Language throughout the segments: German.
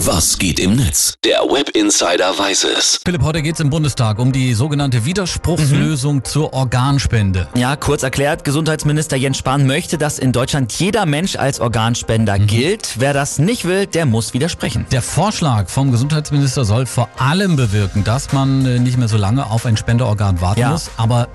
Was geht im Netz? Der Web Insider weiß es. Philipp, heute geht es im Bundestag um die sogenannte Widerspruchslösung zur Organspende. Ja, kurz erklärt, Gesundheitsminister Jens Spahn möchte, dass in Deutschland jeder Mensch als Organspender gilt. Wer das nicht will, der muss widersprechen. Der Vorschlag vom Gesundheitsminister soll vor allem bewirken, dass man äh, nicht mehr so lange auf ein Spenderorgan warten Ja. muss. Aber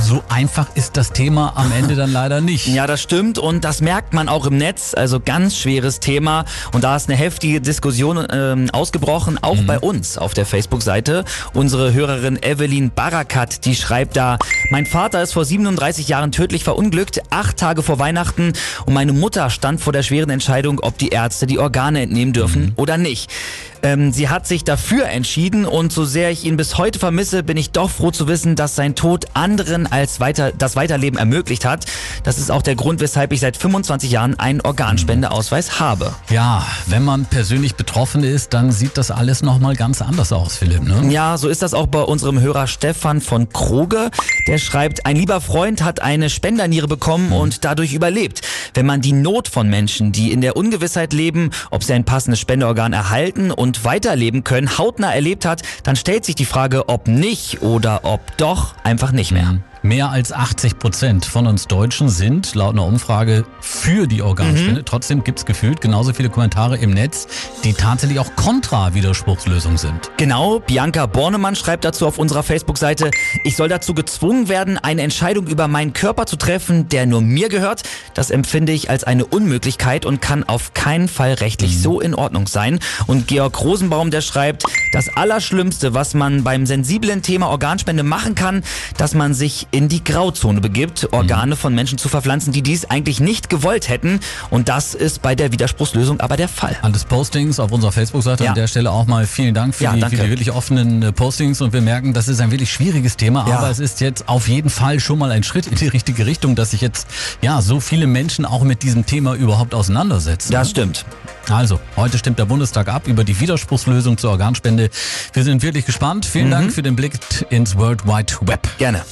so einfach ist das Thema am Ende dann leider nicht. Ja, das stimmt und das merkt man auch im Netz. Also ganz schweres Thema und da ist eine heftige Diskussion ähm, ausgebrochen, auch bei uns auf der Facebook-Seite. Unsere Hörerin Evelyn Barakat, die schreibt da, mein Vater ist vor 37 Jahren tödlich verunglückt, acht Tage vor Weihnachten und meine Mutter stand vor der schweren Entscheidung, ob die Ärzte die Organe entnehmen dürfen oder nicht. Ähm, sie hat sich dafür entschieden und so sehr ich ihn bis heute vermisse, bin ich doch froh zu wissen, dass sein Tod anderen als weiter, das Weiterleben ermöglicht hat. Das ist auch der Grund, weshalb ich seit 25 Jahren einen Organspendeausweis habe. Ja, wenn man persönlich betroffen ist, dann sieht das alles nochmal ganz anders aus, Philipp. Ne? Ja, so ist das auch bei unserem Hörer Stefan von Kroge. Der schreibt, ein lieber Freund hat eine Spenderniere bekommen und dadurch überlebt. Wenn man die Not von Menschen, die in der Ungewissheit leben, ob sie ein passendes Spenderorgan erhalten und weiterleben können, hautnah erlebt hat, dann stellt sich die Frage, ob nicht oder ob doch einfach nicht mehr. Mehr als 80 Prozent von uns Deutschen sind laut einer Umfrage für die Organspende. Trotzdem gibt's gefühlt genauso viele Kommentare im Netz, die tatsächlich auch kontra Widerspruchslösung sind. Genau, Bianca Bornemann schreibt dazu auf unserer Facebook-Seite, ich soll dazu gezwungen werden, eine Entscheidung über meinen Körper zu treffen, der nur mir gehört. Das empfinde ich als eine Unmöglichkeit und kann auf keinen Fall rechtlich so in Ordnung sein. Und Georg Rosenbaum, der schreibt, das Allerschlimmste, was man beim sensiblen Thema Organspende machen kann, dass man sich in die Grauzone begibt, Organe von Menschen zu verpflanzen, die dies eigentlich nicht gewollt hätten. Und das ist bei der Widerspruchslösung aber der Fall. Alles Postings auf unserer Facebook-Seite. Ja. An der Stelle auch mal vielen Dank für, Ja, die, danke. für die wirklich offenen äh, Postings. Und wir merken, das ist ein wirklich schwieriges Thema, Ja. aber es ist jetzt auf jeden Fall schon mal ein Schritt in die richtige Richtung, dass sich jetzt ja so viele Menschen auch mit diesem Thema überhaupt auseinandersetzen. Das stimmt. Also, heute stimmt der Bundestag ab über die Widerspruchslösung zur Organspende. Wir sind wirklich gespannt. Vielen Dank für den Blick ins World Wide Web. Gerne.